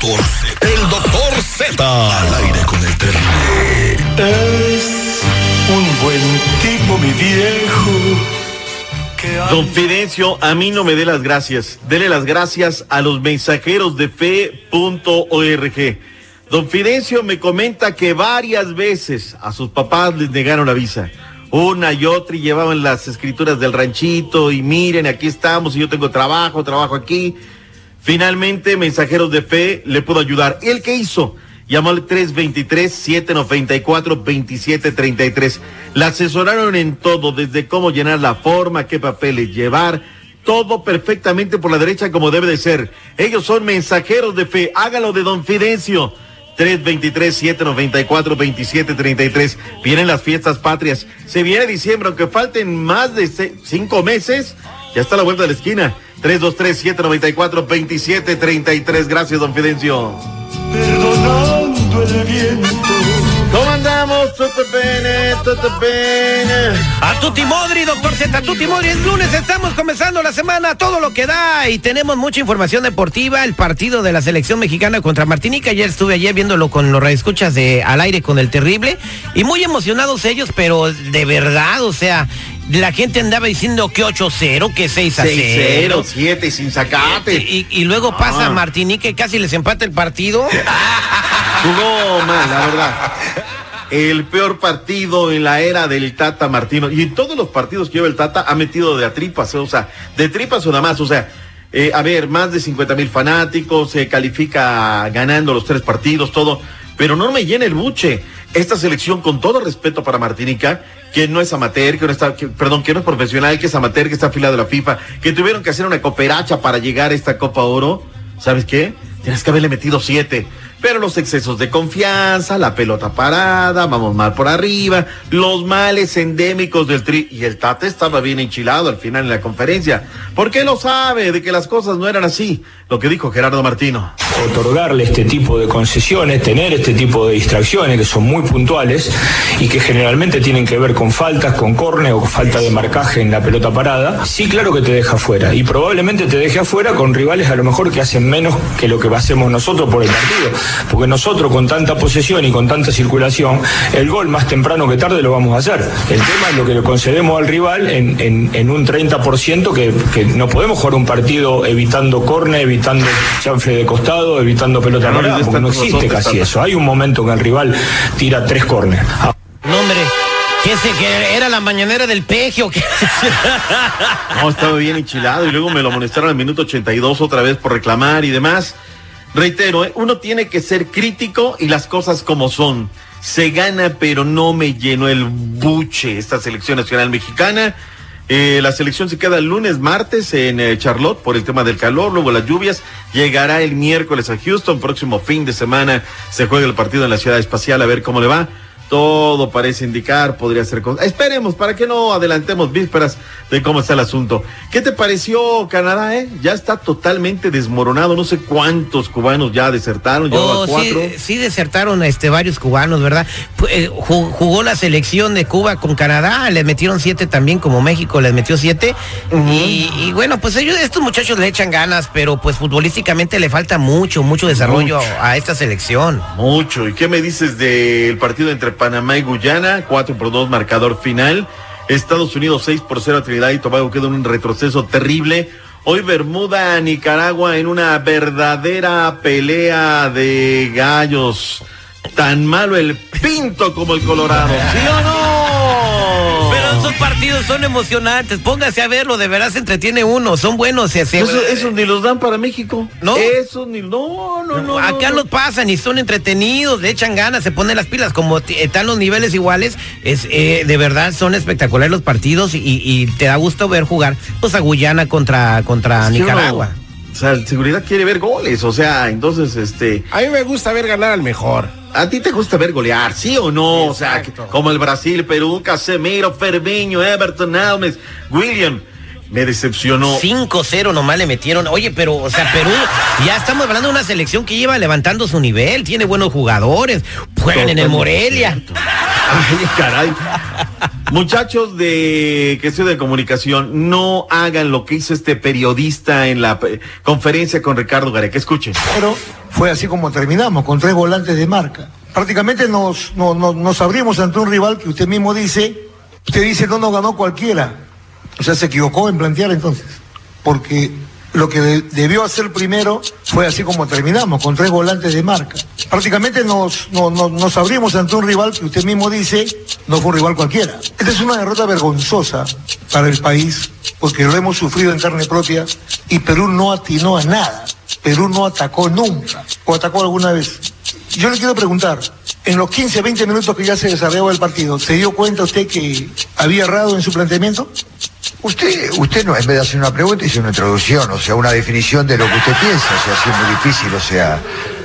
doctor Z. El doctor Z. Al aire con el terrible. Es un buen tipo, mi viejo. Don Fidencio, a mí no me dé las gracias. Dele las gracias a los mensajeros de fe.org. Don Fidencio me comenta que varias veces a sus papás les negaron la visa. Una y otra y llevaban las escrituras del ranchito y miren, aquí estamos y yo tengo trabajo, trabajo aquí. Finalmente, mensajeros de fe le pudo ayudar. ¿El qué hizo? Llamó al 323-794-2733. La asesoraron en todo, desde cómo llenar la forma, qué papeles llevar, todo perfectamente por la derecha como debe de ser. Ellos son mensajeros de fe. Hágalo de Don Fidencio. 323-794-2733. Vienen las fiestas patrias. Se viene diciembre, aunque falten más de cinco meses. Ya está a la vuelta de la esquina. 323-794-2733. Gracias, don Fidencio. perdonando el viento. ¿Cómo andamos? A Tuti Modri, doctor Z, a Tuti Modri, es lunes, estamos comenzando la semana, todo lo que da y tenemos mucha información deportiva, el partido de la selección mexicana contra Martinica, ayer estuve ayer viéndolo con los escuchas de al aire con el terrible y muy emocionados ellos, pero de verdad, o sea, la gente andaba diciendo que 8-0, que 6 a 0. 6-0, 7 sin sacate. Y, y luego pasa Ah. Martinica y casi les empata el partido. Jugó mal, la verdad. El peor partido en la era del Tata Martino. Y en todos los partidos que lleva el Tata ha metido de a tripas, o sea, de tripas o nada más. O sea, eh, a ver, más de 50 mil fanáticos, se califica ganando los tres partidos, todo. Pero no me llena el buche. Esta selección, con todo respeto para Martinica, que no es amateur, que no está, perdón, que no es profesional, que es amateur, que está afiliado a la FIFA, que tuvieron que hacer una cooperacha para llegar a esta Copa Oro. ¿Sabes qué? Tienes que haberle metido siete. Pero los excesos de confianza, la pelota parada, vamos mal por arriba, los males endémicos del tri. Y el Tate estaba bien enchilado al final en la conferencia. ¿Por qué lo sabe de que las cosas no eran así? Lo que dijo Gerardo Martino. otorgarle este tipo de concesiones, tener este tipo de distracciones que son muy puntuales y que generalmente tienen que ver con faltas, con córner o falta de marcaje en la pelota parada, sí claro que te deja afuera y probablemente te deje afuera con rivales a lo mejor que hacen menos que lo que hacemos nosotros por el partido, porque nosotros con tanta posesión y con tanta circulación, el gol más temprano que tarde lo vamos a hacer. El tema es lo que le concedemos al rival en, en- en un 30% que, que no podemos jugar un partido evitando córner, evitando chanfle de costado, evitando pelota No, parada, porque no existe casi eso. Hay un momento que el rival tira tres córner. No, hombre, que ese que era la mañanera del peje o qué. No, estaba bien enchilado y luego me lo amonestaron al minuto 82 otra vez por reclamar y demás. Reitero, ¿eh? uno tiene que ser crítico y las cosas como son. Se gana, pero no me llenó el buche esta selección nacional mexicana. Eh, la selección se queda el lunes, martes en eh, Charlotte por el tema del calor, luego las lluvias. Llegará el miércoles a Houston, próximo fin de semana se juega el partido en la ciudad espacial a ver cómo le va. Todo parece indicar, podría ser cosa. Esperemos para que no adelantemos vísperas de cómo está el asunto. ¿Qué te pareció Canadá, eh? Ya está totalmente desmoronado. No sé cuántos cubanos ya desertaron, llevaba Oh, cuatro. sí, sí desertaron este varios cubanos, ¿verdad? Eh, ju- Jugó la selección de Cuba con Canadá, les metieron siete también, como México les metió siete. y, y bueno, pues ellos, estos muchachos le echan ganas, pero pues futbolísticamente le falta mucho, mucho desarrollo a esta selección. Mucho. ¿Y qué me dices del partido entre Panamá y Guyana? 4 por 2 marcador final. Estados Unidos 6 por 0 a Trinidad y Tobago queda un retroceso terrible. Hoy Bermuda, Nicaragua en una verdadera pelea de gallos. Tan malo el pinto como el Colorado. ¿Sí o no? Partidos son emocionantes, póngase a verlo, de verdad se entretiene uno, son buenos. Se, se- Eso, esos ni los dan para México. ¿No? Esos ni. No, no, no. Acá no, los pasan y son entretenidos, le echan ganas, se ponen las pilas, como t- están los niveles iguales, es eh, de verdad son espectaculares los partidos y, y te da gusto ver jugar pues a Guyana contra, contra Nicaragua. o sea, seguridad quiere ver goles, o sea, entonces, este. A mí me gusta ver ganar al mejor. A ti te gusta ver golear, ¿sí o no? O sea, que- como el Brasil, Perú, Casemiro, Fermiño, Everton, Almes, William. Me decepcionó. 5-0 nomás le metieron. Oye, pero, o sea, Perú, ya estamos hablando de una selección que lleva levantando su nivel, tiene buenos jugadores, juegan en el Morelia. cierto. Ay, caray. Muchachos de que soy de comunicación, no hagan lo que hizo este periodista en la eh, conferencia con Ricardo Gareca. Escuchen. Pero fue así como terminamos, con tres volantes de marca. Prácticamente nos, no- no- nos abrimos ante un rival que usted mismo dice, usted dice no nos ganó cualquiera. O sea, se equivocó en plantear entonces. Porque lo que de- debió hacer primero fue así como terminamos, con tres volantes de marca. Prácticamente nos, no- no- abrimos ante un rival que usted mismo dice no fue un rival cualquiera. Esta es una derrota vergonzosa para el país, porque lo hemos sufrido en carne propia y Perú no atinó a nada. Perú no atacó nunca, o atacó alguna vez. Yo le quiero preguntar, en los 15, 20 minutos que ya se desarrollaba el partido, ¿se dio cuenta usted que había errado en su planteamiento? Usted, usted no, en vez de hacer una pregunta, hizo una introducción, o sea, una definición de lo que usted piensa, o sea, así es muy difícil, o sea,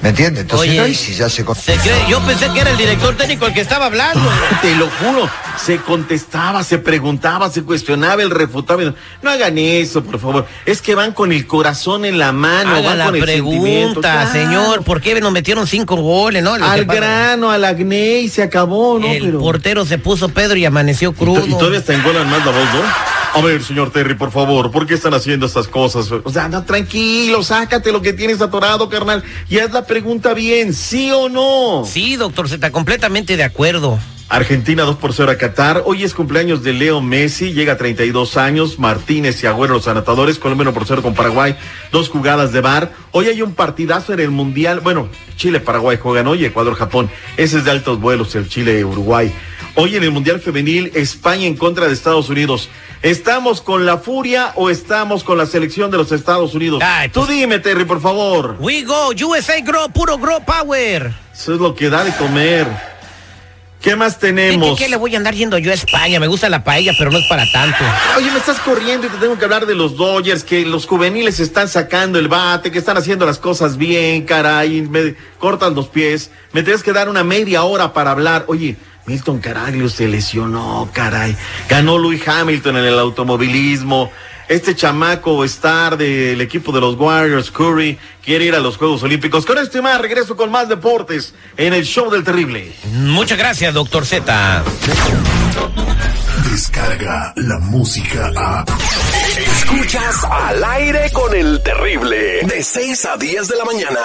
¿me entiende? Entonces, Oye, no, y si ya se... con- Se cree- yo pensé que era el director técnico el que estaba hablando. Te lo juro, se contestaba, se preguntaba, se cuestionaba, el refutaba. No hagan eso, por favor. Es que van con el corazón en la mano, Haga van la con pregunta, Claro. señor, ¿por qué nos metieron cinco goles, no? Al grano, al acné y se acabó, ¿no? El Pero- portero se puso Pedro y amaneció crudo. Y todavía está en golan más la voz, ¿no? A ver, señor Terry, por favor, ¿por qué están haciendo estas cosas? O sea, no, tranquilo, sácate lo que tienes atorado, carnal. Y haz la pregunta bien, ¿sí o no? Sí, doctor Z, completamente de acuerdo. Argentina 2 por 0 a Qatar. Hoy es cumpleaños de Leo Messi, llega a 32 años. Martínez y Agüero los anotadores. Colombia 1 por 0 con Paraguay. Dos jugadas de bar. Hoy hay un partidazo en el Mundial. Bueno, Chile-Paraguay juegan hoy, Ecuador-Japón. Ese es de altos vuelos, el Chile-Uruguay. Hoy en el Mundial Femenil, España en contra de Estados Unidos. ¿Estamos con la furia o estamos con la selección de los Estados Unidos? Ay, Tú dime, Terry, por favor. We go, USA Grow, puro Grow Power. Eso es lo que da de comer. ¿Qué más ¿Qué, tenemos? qué, qué le voy a andar yendo yo a España? Me gusta la paella, pero no es para tanto. Oye, me estás corriendo y te tengo que hablar de los Dodgers, que los juveniles están sacando el bate, que están haciendo las cosas bien, caray, me cortan los pies. Me tienes que dar una media hora para hablar. Oye, Milton Caraglio se lesionó, caray. Ganó Louis Hamilton en el automovilismo. Este chamaco star del equipo de los Warriors, Curry, quiere ir a los Juegos Olímpicos. Con esto y más, regreso con más deportes en el show del terrible. Muchas gracias, doctor Z. Descarga la música a. Escuchas al aire con el terrible. De 6 a 10 de la mañana.